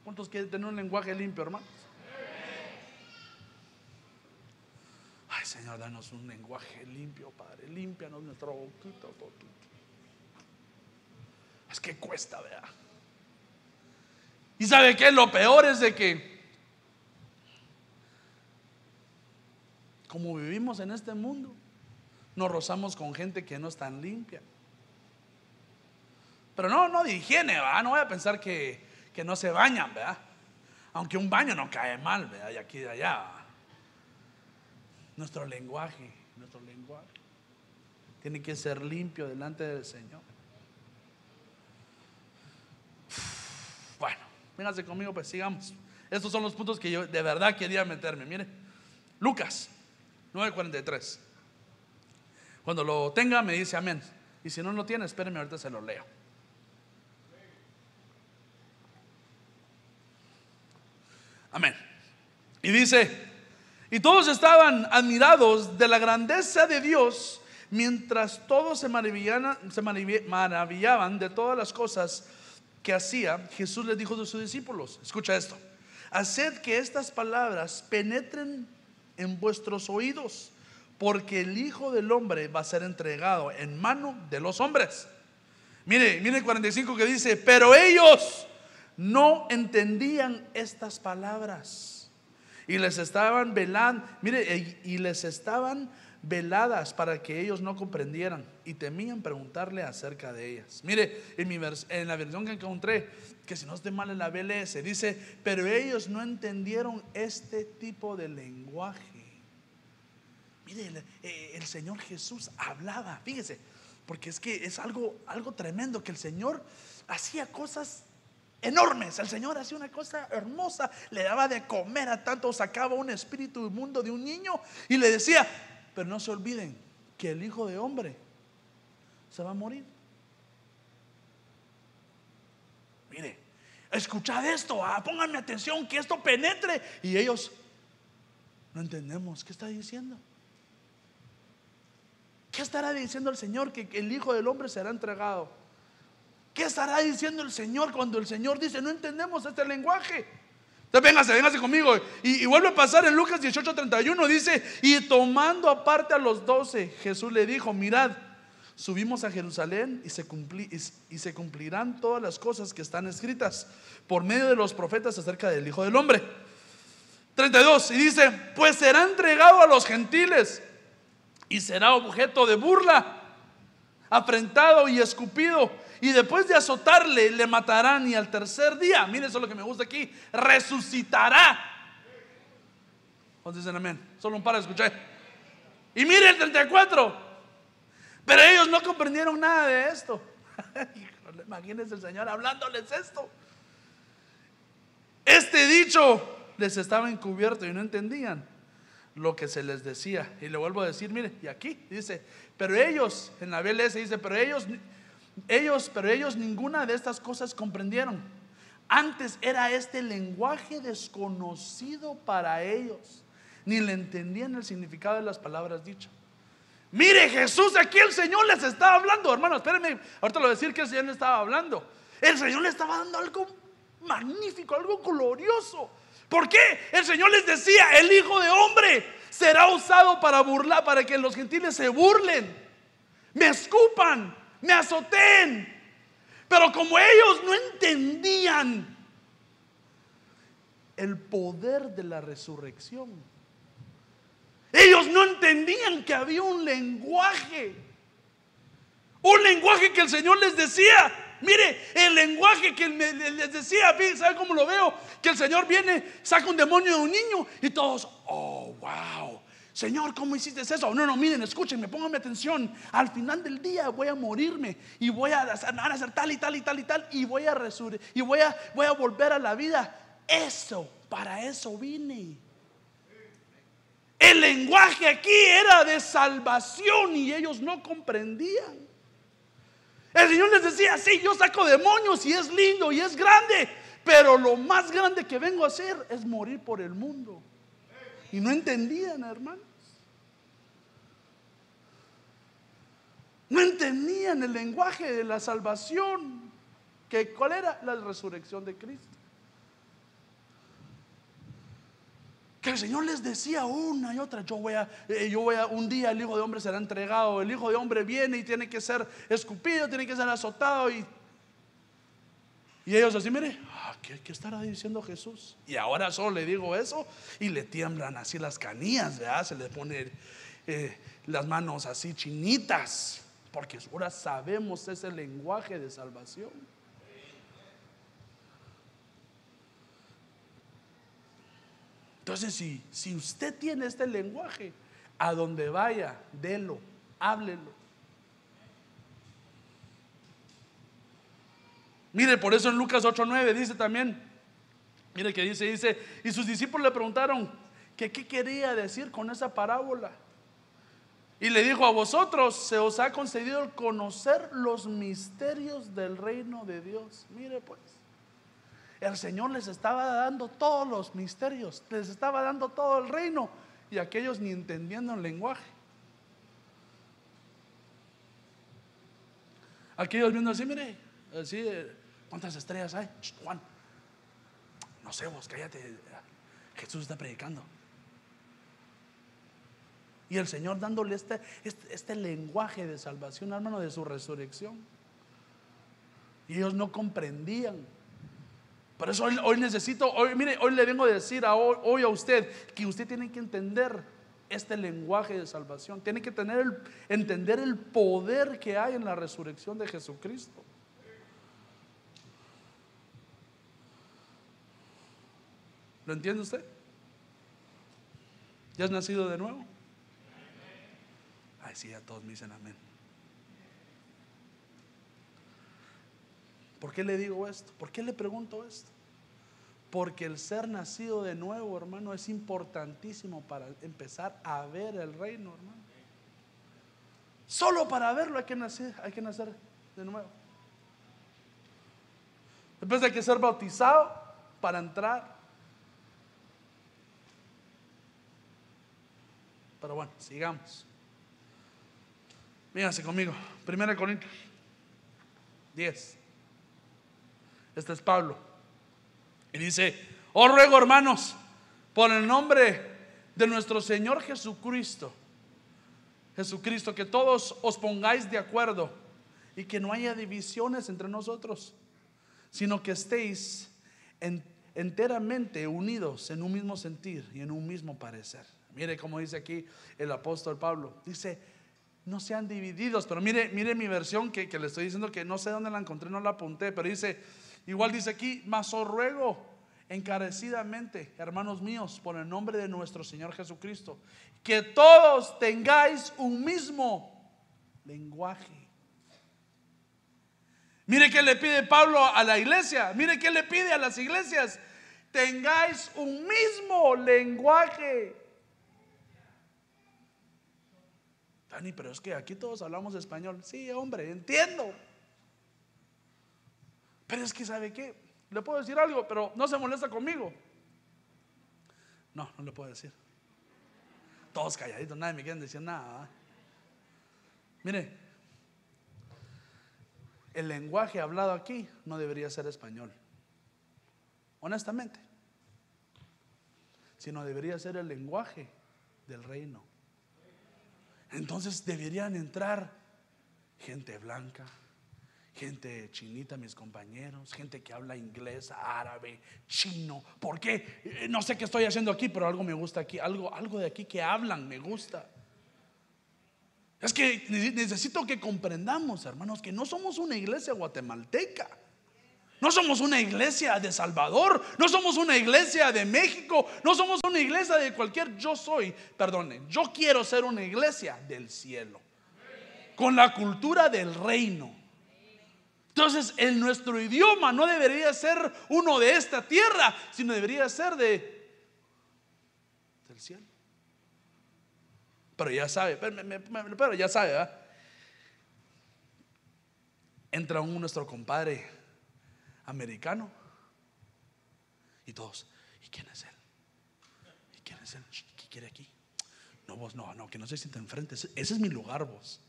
¿Cuántos quieren tener un lenguaje limpio, hermanos? Ay, Señor, danos un lenguaje limpio, Padre. Límpianos nuestro boquito. Es que cuesta, vea. Y sabe que lo peor es de que, como vivimos en este mundo, nos rozamos con gente que no es tan limpia. Pero no, no de higiene, ¿verdad? No voy a pensar que, que no se bañan, ¿verdad? Aunque un baño no cae mal, ¿verdad? Y aquí de allá. Nuestro lenguaje, nuestro lenguaje tiene que ser limpio delante del Señor. Bueno, véngase conmigo, pues sigamos. Estos son los puntos que yo de verdad quería meterme. Mire, Lucas 9:43. Cuando lo tenga, me dice amén. Y si no lo tiene, espéreme, ahorita se lo leo. Amén. Y dice, y todos estaban admirados de la grandeza de Dios, mientras todos se maravillaban, se maravillaban de todas las cosas que hacía. Jesús les dijo a sus discípulos, escucha esto, haced que estas palabras penetren en vuestros oídos porque el Hijo del Hombre va a ser entregado en mano de los hombres. Mire, mire el 45 que dice, pero ellos no entendían estas palabras y les estaban velando, mire, y les estaban veladas para que ellos no comprendieran y temían preguntarle acerca de ellas. Mire, en, mi en la versión que encontré, que si no esté mal en la BLS, dice, pero ellos no entendieron este tipo de lenguaje. Mire, eh, el, Señor Jesús hablaba, fíjese, porque es que es algo, algo tremendo que el Señor hacía cosas enormes. El Señor hacía una cosa hermosa, le daba de comer a tanto, sacaba un espíritu inmundo de un niño y le decía, pero no se olviden que el Hijo de Hombre se va a morir. Mire, escuchad esto, ah, pónganme atención, que esto penetre. Y ellos no entendemos qué está diciendo. ¿Qué estará diciendo el Señor que el Hijo del Hombre será entregado? ¿Qué estará diciendo el Señor cuando el Señor dice, no entendemos este lenguaje? Entonces véngase, véngase conmigo. Y, vuelve a pasar en Lucas 18:31, dice, y tomando aparte a los doce, Jesús le dijo, mirad, subimos a Jerusalén y se, y se cumplirán todas las cosas que están escritas por medio de los profetas acerca del Hijo del Hombre. 32, y dice, pues será entregado a los gentiles y será objeto de burla, afrentado y escupido. Y después de azotarle, le matarán y al tercer día, mire eso es lo que me gusta aquí, resucitará. ¿Cuántos dicen amén? Solo un par de escuché. Y mire el 34. Pero ellos no comprendieron nada de esto. *laughs* imagínense el Señor hablándoles esto. Este dicho les estaba encubierto y no entendían lo que se les decía. Y le vuelvo a decir, mire, y aquí dice, pero ellos, en la BLS dice, pero ellos, ellos, pero ellos ninguna de estas cosas comprendieron. Antes era este lenguaje desconocido para ellos, ni le entendían el significado de las palabras dichas. Mire Jesús, aquí el Señor les estaba hablando, hermano, espérenme, ahorita lo voy a decir que el Señor le estaba hablando. El Señor le estaba dando algo magnífico, algo glorioso. ¿Por qué? El Señor les decía, el Hijo de Hombre será usado para burlar, para que los gentiles se burlen, me escupan, me azoten. Pero como ellos no entendían el poder de la resurrección, ellos no entendían que había un lenguaje, un lenguaje que el Señor les decía, Mire, el lenguaje que les decía, ¿sabe cómo lo veo? Que el Señor viene, saca un demonio de un niño y todos, oh, wow. Señor, ¿cómo hiciste eso? No, no, miren, escúchenme, pónganme atención. Al final del día voy a morirme y voy a hacer, tal y tal y tal y tal y voy a resurgir y voy a, voy a volver a la vida. Eso, para eso vine. El lenguaje aquí era de salvación y ellos no comprendían. El Señor les decía, sí, yo saco demonios y es lindo y es grande, pero lo más grande que vengo a hacer es morir por el mundo. Y no entendían, hermanos. No entendían el lenguaje de la salvación. Que, ¿Cuál era? La resurrección de Cristo. que el Señor les decía una y otra, yo voy a, eh, yo voy a, un día el Hijo de Hombre será entregado, el Hijo de Hombre viene y tiene que ser escupido, tiene que ser azotado y, y ellos así, mire, ah, ¿qué, estará diciendo Jesús? Y ahora solo le digo eso y le tiemblan así las canillas, ¿verdad? se le pone eh, las manos así chinitas, porque ahora sabemos ese lenguaje de salvación. Entonces, si, si usted tiene este lenguaje, a donde vaya, délo, háblelo. Mire, por eso en Lucas 8:9 dice también, mire que dice, dice, y sus discípulos le preguntaron que qué quería decir con esa parábola. Y le dijo, a vosotros se os ha concedido el conocer los misterios del reino de Dios. Mire pues el Señor les estaba dando todos los misterios, les estaba dando todo el reino y aquellos ni entendiendo el lenguaje. Aquellos viendo así, mire, así, eh, ¿cuántas estrellas hay? Juan, no sé vos, cállate, Jesús está predicando. Y el Señor dándole este, este, este lenguaje de salvación, hermano, de su resurrección. Y ellos no comprendían. Por eso hoy, necesito, hoy, mire, hoy le vengo a decir a hoy, a usted que usted tiene que entender este lenguaje de salvación. Tiene que tener el, entender el poder que hay en la resurrección de Jesucristo. ¿Lo entiende usted? ¿Ya has nacido de nuevo? Ay, sí, a todos me dicen amén. ¿Por qué le digo esto? ¿Por qué le pregunto esto? Porque el ser nacido de nuevo, hermano, es importantísimo para empezar a ver el reino, hermano. Solo para verlo hay que nacer, hay que nacer de nuevo. Después hay que ser bautizado para entrar. Pero bueno, sigamos. Mírense conmigo. Primera Corintios 10. Este es Pablo. Y dice, os ruego hermanos, por el nombre de nuestro Señor Jesucristo, Jesucristo, que todos os pongáis de acuerdo y que no haya divisiones entre nosotros, sino que estéis enteramente unidos en un mismo sentir y en un mismo parecer. Mire cómo dice aquí el apóstol Pablo. Dice, no sean divididos, pero mire, mire mi versión que, le estoy diciendo que no sé dónde la encontré, no la apunté, pero dice, Igual dice aquí, mas os ruego encarecidamente, hermanos míos, por el nombre de nuestro Señor Jesucristo, que todos tengáis un mismo lenguaje. Mire que le pide Pablo a la iglesia, mire que le pide a las iglesias, tengáis un mismo lenguaje. Dani, pero es que aquí todos hablamos español. Sí, hombre, entiendo. Pero es que, ¿sabe qué? Le puedo decir algo, pero no se molesta conmigo. No, no le puedo decir. Todos calladitos, nadie me quieren decir nada. Mire, el lenguaje hablado aquí no debería ser español. Honestamente. Sino debería ser el lenguaje del reino. Entonces deberían entrar gente blanca, gente chinita, mis compañeros, gente que habla inglés, árabe, chino. ¿Por qué? Eh, no sé qué estoy haciendo aquí, pero algo me gusta aquí, algo, algo de aquí que hablan, me gusta. Es que necesito que comprendamos, hermanos, que no somos una iglesia guatemalteca. No somos una iglesia de Salvador, no somos una iglesia de México, no somos una iglesia de cualquier yo soy, perdone, yo quiero ser una iglesia del cielo, con la cultura del reino. Entonces, en nuestro idioma no debería ser uno de esta tierra, sino debería ser de del cielo. Pero ya sabe, pero, ya sabe, entra un nuestro compadre americano y todos, ¿y quién es él? ¿Y quién es él? ¿Qué quiere aquí? No, vos, no, no, que no se sienta enfrente. Ese, ese es mi lugar, vos.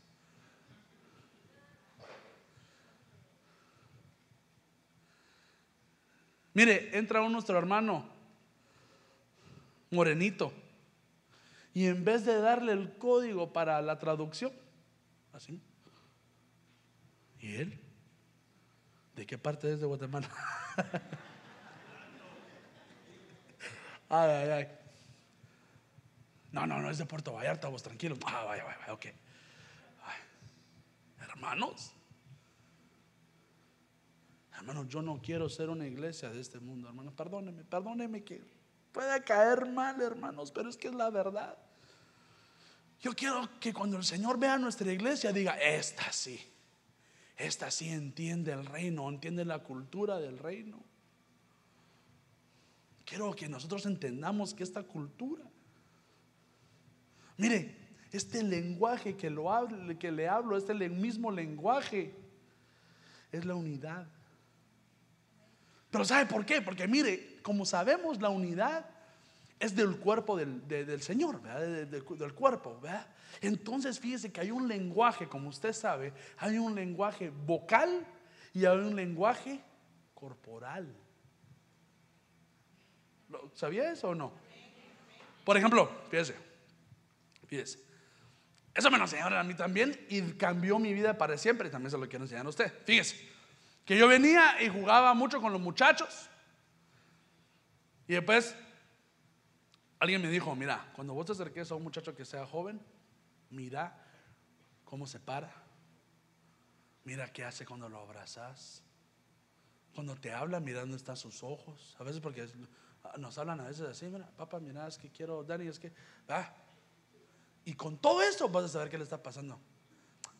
Mire, entra un nuestro hermano, morenito, y en vez de darle el código para la traducción, así, ¿y él? ¿De qué parte es de Guatemala? ay, ay, ay. No, no, no es de Puerto Vallarta, vos tranquilo. Ah, vaya, vaya, ok. Ay, hermanos, hermanos, yo no quiero ser una iglesia de este mundo, hermanos. Perdóneme, perdóneme que pueda caer mal, hermanos, pero es que es la verdad. Yo quiero que cuando el Señor vea nuestra iglesia diga, esta sí, esta sí entiende el reino, entiende la cultura del reino. Quiero que nosotros entendamos que esta cultura Mire, este lenguaje que, lo que le hablo, este mismo lenguaje, es la unidad. Pero ¿sabe por qué? Porque mire, como sabemos, la unidad es del cuerpo del, Señor, del, cuerpo. ¿verdad? Entonces fíjese que hay un lenguaje, como usted sabe, hay un lenguaje vocal y hay un lenguaje corporal. ¿Sabía eso o no? Por ejemplo, fíjese, Fíjese. Eso me lo enseñaron a mí también y cambió mi vida para siempre. También se lo quiero enseñar a usted. Fíjese, que yo venía y jugaba mucho con los muchachos. Y después alguien me dijo, mira, cuando vos te acerques a un muchacho que sea joven, mira cómo se para. Mira qué hace cuando lo abrazas. Cuando te habla, mira dónde están sus ojos. A veces porque nos hablan a veces así, mira, papá, mira, es que quiero, Dani, es que, ah, y con todo eso vas a saber qué le está pasando.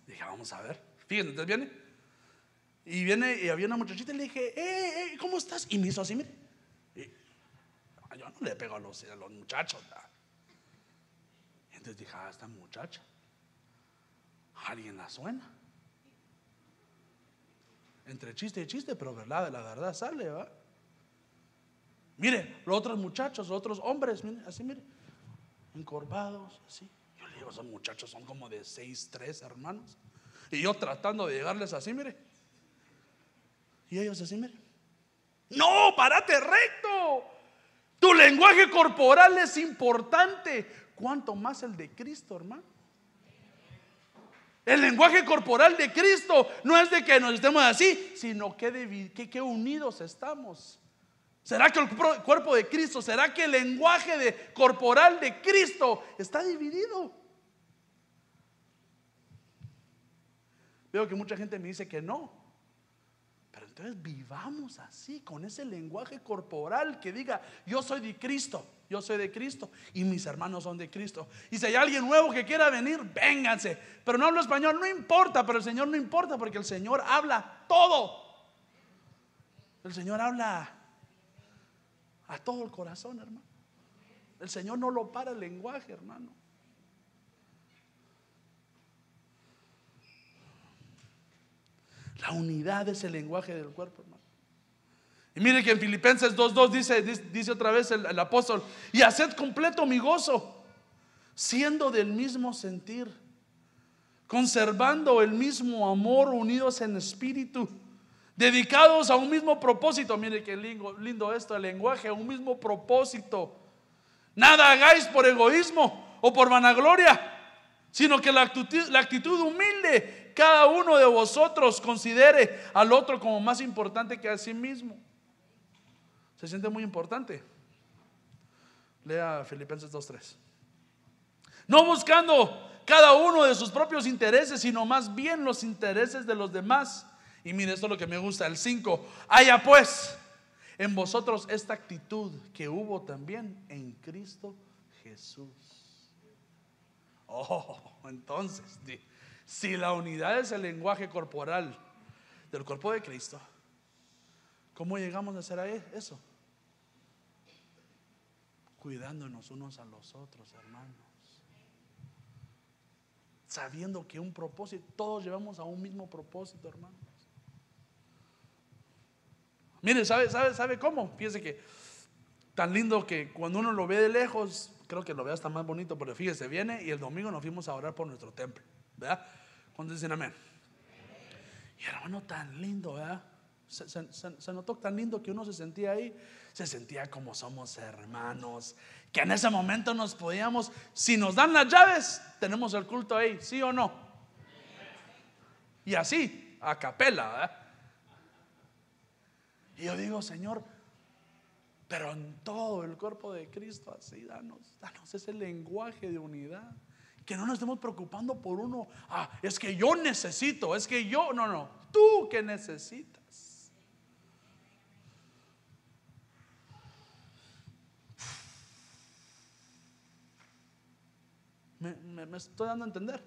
Dije, vamos a ver. Fíjense, entonces viene. Y viene y había una muchachita y le dije, eh, eh, ¿cómo estás? Y me hizo así, mire. Yo no le pego a los, a los muchachos. entonces dije, ah, esta muchacha. Alguien la suena. Entre chiste y chiste, pero verdad, la verdad sale, ¿va? Mire, los otros muchachos, los otros hombres, mire, así, mire, encorvados, así esos muchachos son como de 6, 3 hermanos. Y yo tratando de llegarles así, mire. Y ellos así, mire. No, párate recto. Tu lenguaje corporal es importante. ¿Cuánto más el de Cristo, hermano? El lenguaje corporal de Cristo no es de que nos estemos así, sino que, que, unidos estamos. ¿Será que el cuerpo de Cristo, será que el lenguaje de, corporal de Cristo está dividido? Veo que mucha gente me dice que no. Pero entonces vivamos así, con ese lenguaje corporal que diga, yo soy de Cristo, yo soy de Cristo y mis hermanos son de Cristo. Y si hay alguien nuevo que quiera venir, vénganse. Pero no hablo español, no importa, pero el Señor no importa porque el Señor habla todo. El Señor habla a todo el corazón, hermano. El Señor no lo para el lenguaje, hermano. La unidad es el lenguaje del cuerpo, hermano. Y mire que en Filipenses 2.2 dice, otra vez el, apóstol, y haced completo mi gozo, siendo del mismo sentir, conservando el mismo amor, unidos en espíritu, dedicados a un mismo propósito. Mire qué lindo, esto, el lenguaje, a un mismo propósito. Nada hagáis por egoísmo o por vanagloria, sino que la actitud humilde cada uno de vosotros considere al otro como más importante que a sí mismo. Se siente muy importante. Lea Filipenses 2.3. No buscando cada uno de sus propios intereses, sino más bien los intereses de los demás. Y mire, esto es lo que me gusta, el 5. Haya pues en vosotros esta actitud que hubo también en Cristo Jesús. Oh, entonces, si la unidad es el lenguaje corporal del cuerpo de Cristo, ¿cómo llegamos a hacer eso? Cuidándonos unos a los otros, hermanos. Sabiendo que un propósito, todos llevamos a un mismo propósito, hermanos. Mire, ¿sabe, sabe, ¿sabe cómo? Fíjese que tan lindo que cuando uno lo ve de lejos, creo que lo ve hasta más bonito, pero fíjese, viene y el domingo nos fuimos a orar por nuestro templo, ¿verdad? Cuando dicen amén. Y hermano, tan lindo, ¿verdad? Se, se, notó tan lindo que uno se sentía ahí, se sentía como somos hermanos, que en ese momento nos podíamos, si nos dan las llaves, tenemos el culto ahí, ¿sí o no? Y así, a capela, ¿verdad? Y yo digo, Señor, pero en todo el cuerpo de Cristo, así, danos, danos ese lenguaje de unidad. Que no nos estemos preocupando por uno. Ah, es que yo necesito, es que yo, no, no, tú que necesitas. Me, me estoy dando a entender.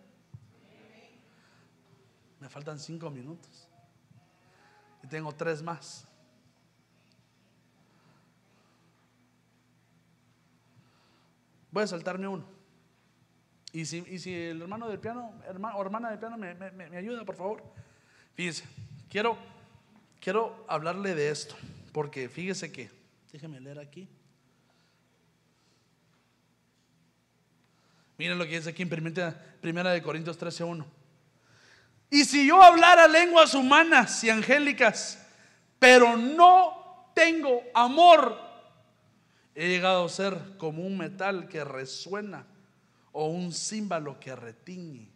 Me faltan cinco minutos. Y tengo tres más. Voy a saltarme uno. Y si, si el hermano del piano, hermano, o hermana del piano me, me, ayuda, por favor. Fíjese, quiero, quiero hablarle de esto, porque fíjese que, déjeme leer aquí. Miren lo que dice aquí en primera, primera de Corintios 13:1. Y si yo hablara lenguas humanas y angélicas, pero no tengo amor, He llegado a ser como un metal que resuena o un címbalo que retiñe.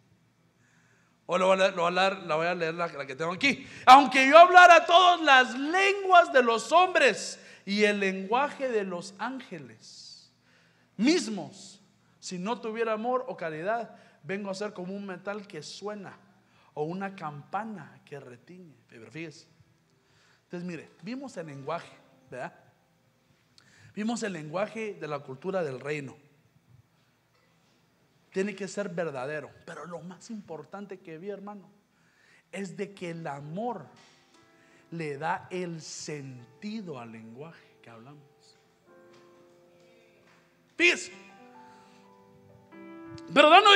O lo voy a leer, la, voy a leer la, que tengo aquí. Aunque yo hablara todas las lenguas de los hombres y el lenguaje de los ángeles mismos, si no tuviera amor o caridad, vengo a ser como un metal que suena o una campana que retiñe. Pero fíjese. Entonces, mire, vimos el lenguaje, ¿verdad? Vimos el lenguaje de la cultura del reino. Tiene que ser verdadero. Pero lo más importante que vi, hermano, es de que el amor le da el sentido al lenguaje que hablamos. Fíjese. Pero Dani,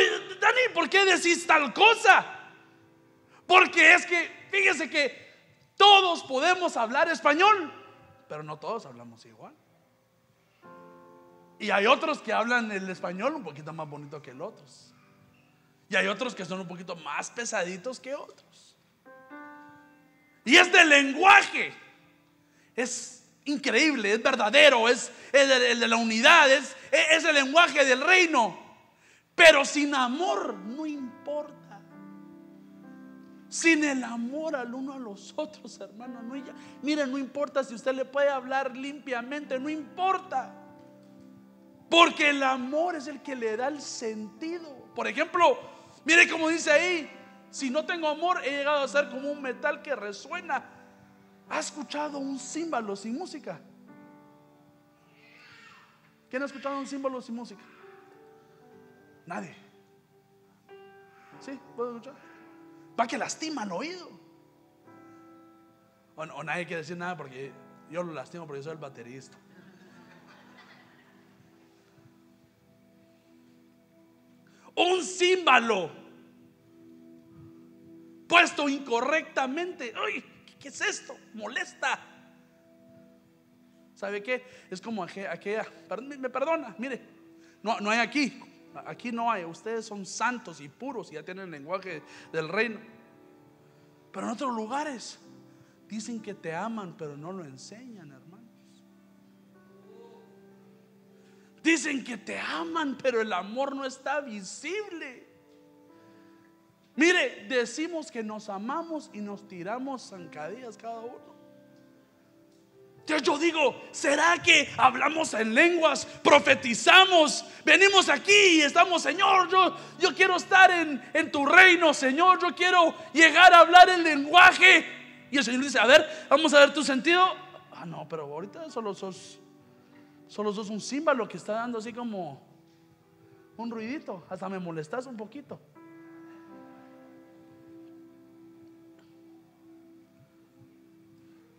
Dani, ¿por qué decís tal cosa? Porque es que, fíjese que todos podemos hablar español, pero no todos hablamos igual. Y hay otros que hablan el español un poquito más bonito que los otros. Y hay otros que son un poquito más pesaditos que otros. Y este lenguaje es increíble, es verdadero, es el, de la unidad, es, es el lenguaje del reino. Pero sin amor no importa. Sin el amor al uno a los otros, hermano. No, mire, no importa si usted le puede hablar limpiamente, no importa. Porque el amor es el que le da el sentido. Por ejemplo, mire cómo dice ahí, si no tengo amor he llegado a ser como un metal que resuena. ¿Ha escuchado un símbolo sin música? ¿Quién ha escuchado un símbolo sin música? Nadie. ¿Sí? ¿Puedo escuchar? Va que lastima el oído. O, o nadie quiere decir nada porque yo lo lastimo porque soy el baterista. Un símbolo puesto incorrectamente. Ay, ¿qué es esto? Molesta. ¿Sabe qué? Es como aquella, me perdona, mire, no, no hay aquí, aquí no hay, ustedes son santos y puros y ya tienen el lenguaje del reino. Pero en otros lugares dicen que te aman, pero no lo enseñan, Dicen que te aman, pero el amor no está visible. Mire, decimos que nos amamos y nos tiramos zancadillas cada uno. yo digo, ¿será que hablamos en lenguas, profetizamos, venimos aquí y estamos, Señor, yo, yo quiero estar en, en tu reino, Señor, yo quiero llegar a hablar el lenguaje? Y el Señor dice, a ver, vamos a ver tu sentido. Ah, no, pero ahorita solo sos Solo sos un símbolo que está dando así como un ruidito. Hasta me molestas un poquito.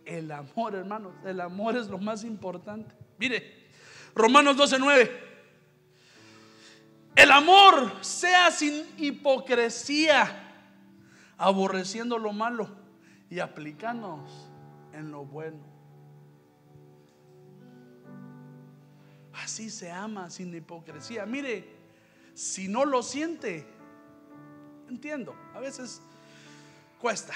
El amor, hermanos, el amor es lo más importante. Mire, Romanos 12:9. El amor sea sin hipocresía, aborreciendo lo malo y aplicándonos en lo bueno. Así se ama sin hipocresía. Mire, si no lo siente, entiendo, a veces cuesta.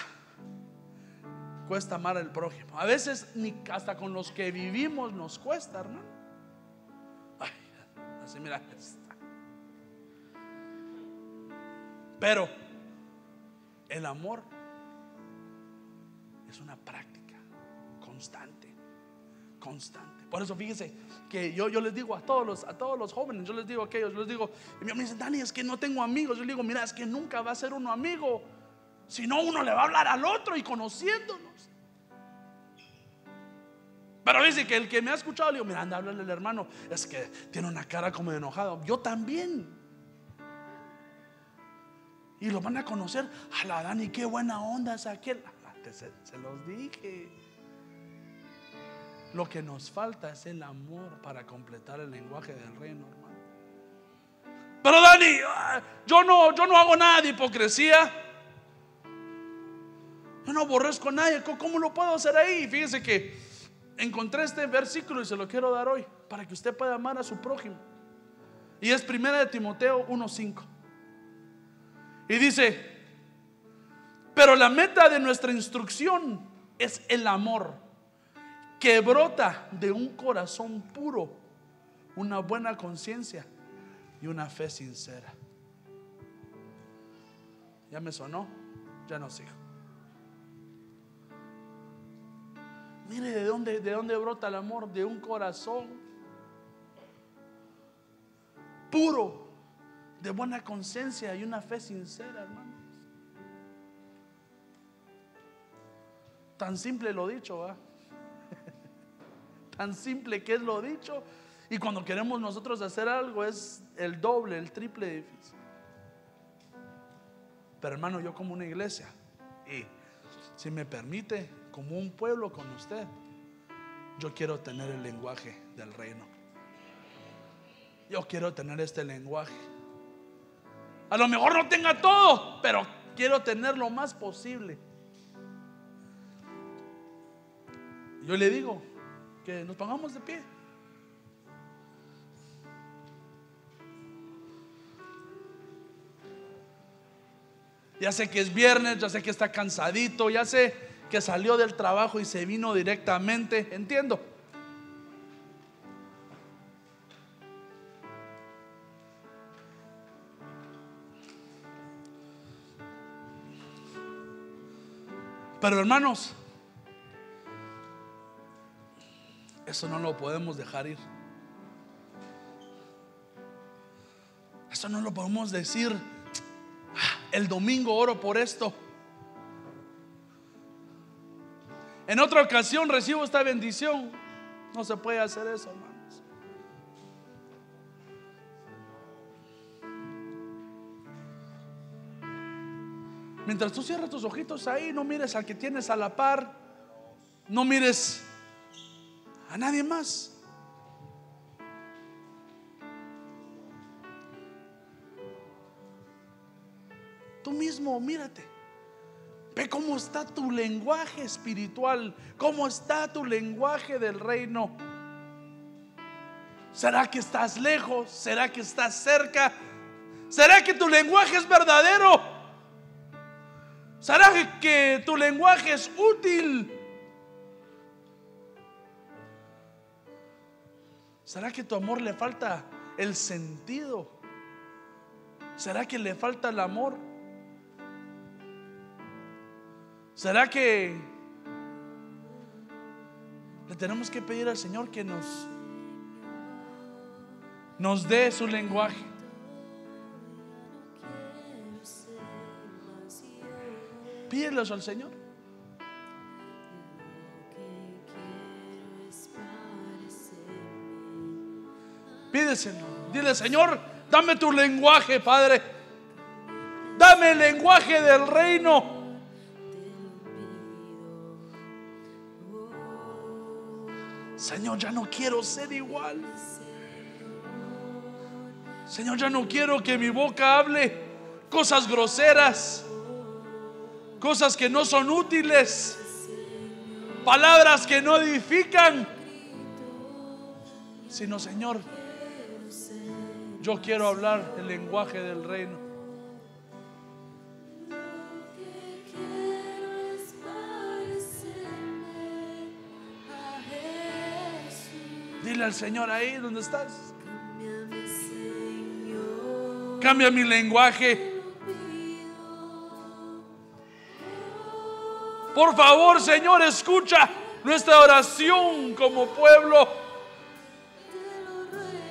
Cuesta amar al prójimo. A veces ni hasta con los que vivimos nos cuesta, hermano. Ay, así mira. Pero el amor es una práctica constante, constante. Por eso fíjese que yo, yo les digo a todos, los, a todos los jóvenes, yo les digo a aquellos, yo les digo, y me dicen, Dani, es que no tengo amigos. Yo les digo, mira, es que nunca va a ser uno amigo. Si no, uno le va a hablar al otro y conociéndonos. Pero dice que el que me ha escuchado, le digo, mira, anda, háblale al hermano. Es que tiene una cara como de enojado. Yo también. Y lo van a conocer. A la Dani, qué buena onda es aquel. *laughs* Se los dije. Lo que nos falta es el amor para completar el lenguaje del reino, hermano. Pero Dani, ah, yo no, yo no hago nada de hipocresía. Yo no aborrezco a nadie. ¿Cómo lo puedo hacer ahí? Fíjese que encontré este versículo y se lo quiero dar hoy para que usted pueda amar a su prójimo. Y es primera de Timoteo 1:5. Y dice, pero la meta de nuestra instrucción es el amor que brota de un corazón puro, una buena conciencia y una fe sincera. ¿Ya me sonó? Ya no sigo. Mire de dónde, de dónde brota el amor, de un corazón puro, de buena conciencia y una fe sincera, hermanos. Tan simple lo dicho, ¿va? Tan simple que es lo dicho. Y cuando queremos nosotros hacer algo es el doble, el triple difícil. Pero hermano, yo como una iglesia, y si me permite, como un pueblo con usted, yo quiero tener el lenguaje del reino. Yo quiero tener este lenguaje. A lo mejor no tenga todo, pero quiero tener lo más posible. Yo le digo que nos pongamos de pie. Ya sé que es viernes, ya sé que está cansadito, ya sé que salió del trabajo y se vino directamente, entiendo. Pero hermanos, eso no lo podemos dejar ir. Eso no lo podemos decir. Ah, el domingo oro por esto. En otra ocasión recibo esta bendición. No se puede hacer eso, hermano. Mientras tú cierras tus ojitos ahí, no mires al que tienes a la par, no mires a nadie más. Tú mismo, mírate. Ve cómo está tu lenguaje espiritual, cómo está tu lenguaje del reino. ¿Será que estás lejos? ¿Será que estás cerca? ¿Será que tu lenguaje es verdadero? ¿Será que tu lenguaje es útil? ¿Será que tu amor le falta el sentido? ¿Será que le falta el amor? ¿Será que le tenemos que pedir al Señor que nos nos dé su lenguaje? Pídelos al Señor. Pídeselo. Dile, Señor, dame tu lenguaje, Padre. Dame el lenguaje del reino. Señor, ya no quiero ser igual. Señor, ya no quiero que mi boca hable cosas groseras cosas que no son útiles, palabras que no edifican, sino Señor, Yo quiero hablar el lenguaje del reino. Dile al Señor ahí donde estás. Cambia mi lenguaje. Por favor, Señor, escucha nuestra oración como pueblo,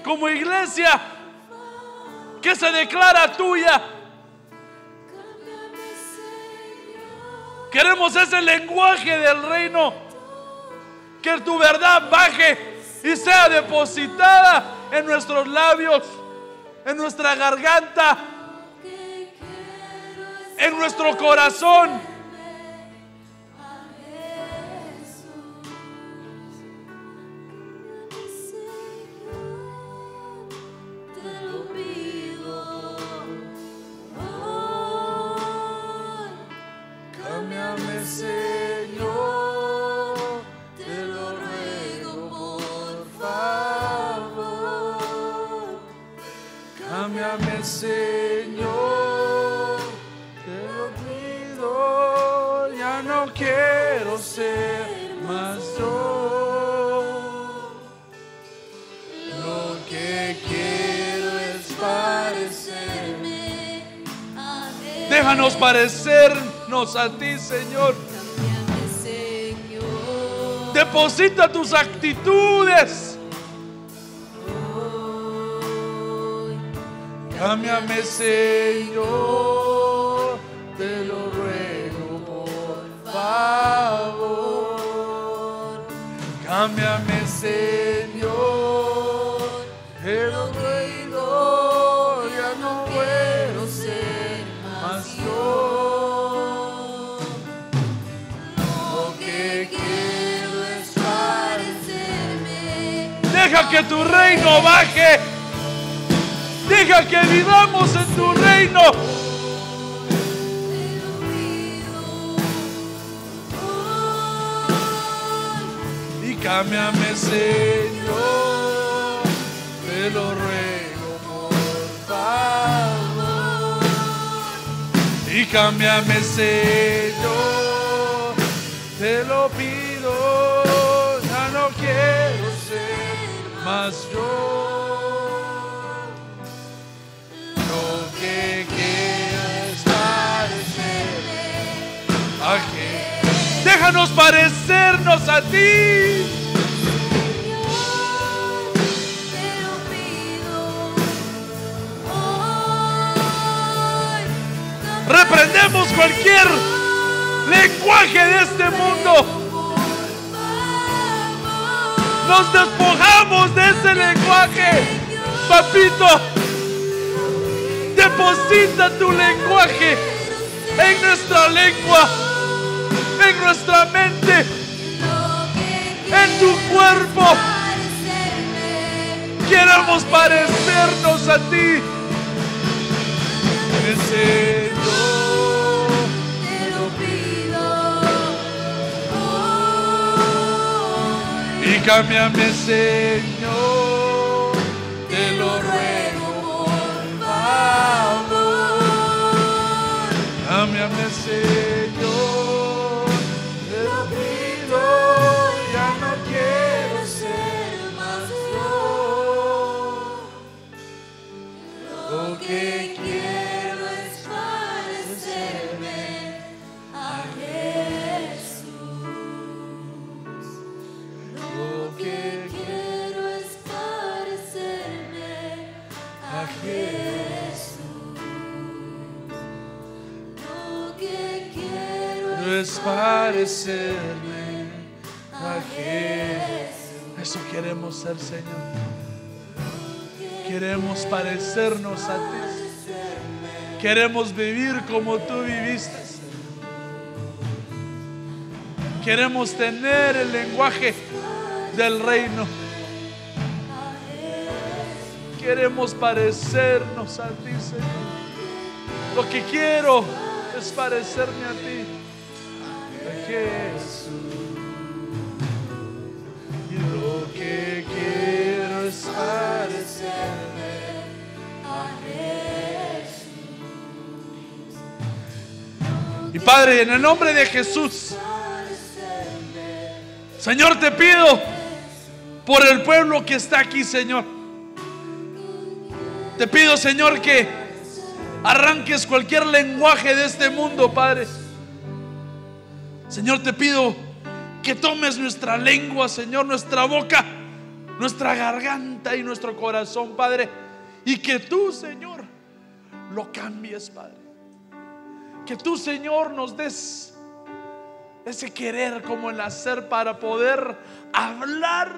como iglesia, que se declara tuya. Queremos ese lenguaje del reino, que tu verdad baje y sea depositada en nuestros labios, en nuestra garganta, en nuestro corazón. Déjanos parecernos a ti, Señor. Deposita tus actitudes. Cámbiame, Señor. Te lo ruego, por favor. Cámbiame, Señor. Que tu reino baje. Deja que vivamos en tu reino. Y cámbiame, Señor. Te lo ruego, por favor. Y cámbiame, Señor. Te lo pido. Más yo. Lo que quiero es parecerme a que Déjanos parecernos a ti. Reprendemos cualquier lenguaje de este mundo. Nos despojamos de ese lenguaje. Papito, deposita tu lenguaje en nuestra lengua, en nuestra mente, en tu cuerpo. Queremos parecernos a ti. Señor, y cámbiame, Señor, parecerme a Jesús. Eso queremos ser, Señor. Queremos parecernos a ti. Queremos vivir como tú viviste. Queremos tener el lenguaje del reino. Queremos parecernos a ti, Señor. Lo que quiero es parecerme a ti. Y Padre, en el nombre de Jesús, Señor, te pido por el pueblo que está aquí, Señor. Te pido, Señor, que arranques cualquier lenguaje de este mundo, Padre. Señor, te pido que tomes nuestra lengua, Señor, nuestra boca, nuestra garganta y nuestro corazón, Padre. Y que tú, Señor, lo cambies, Padre. Que tú, Señor, nos des ese querer como el hacer para poder hablar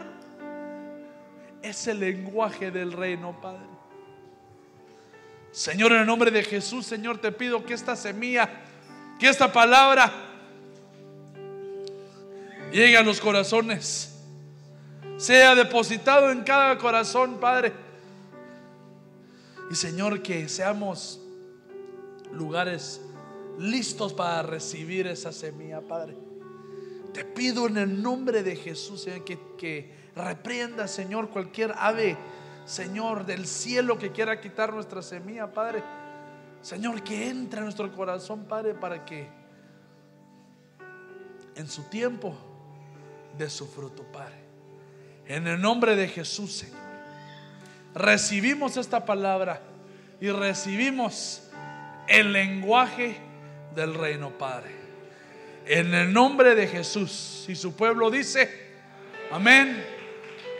ese lenguaje del reino, Padre. Señor, en el nombre de Jesús, Señor, te pido que esta semilla, que esta palabra llegue a los corazones, sea depositado en cada corazón, Padre. Y Señor, que seamos lugares listos para recibir esa semilla, Padre. Te pido en el nombre de Jesús, Señor, que, que reprenda, Señor, cualquier ave, Señor, del cielo que quiera quitar nuestra semilla, Padre. Señor, que entre en nuestro corazón, Padre, para que en su tiempo de su fruto, Padre. En el nombre de Jesús, Señor. Recibimos esta palabra y recibimos el lenguaje del reino, Padre. En el nombre de Jesús. Y su pueblo dice, amén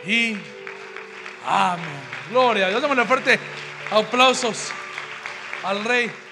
y amén. Gloria Dios. Démosle fuerte aplausos al Rey.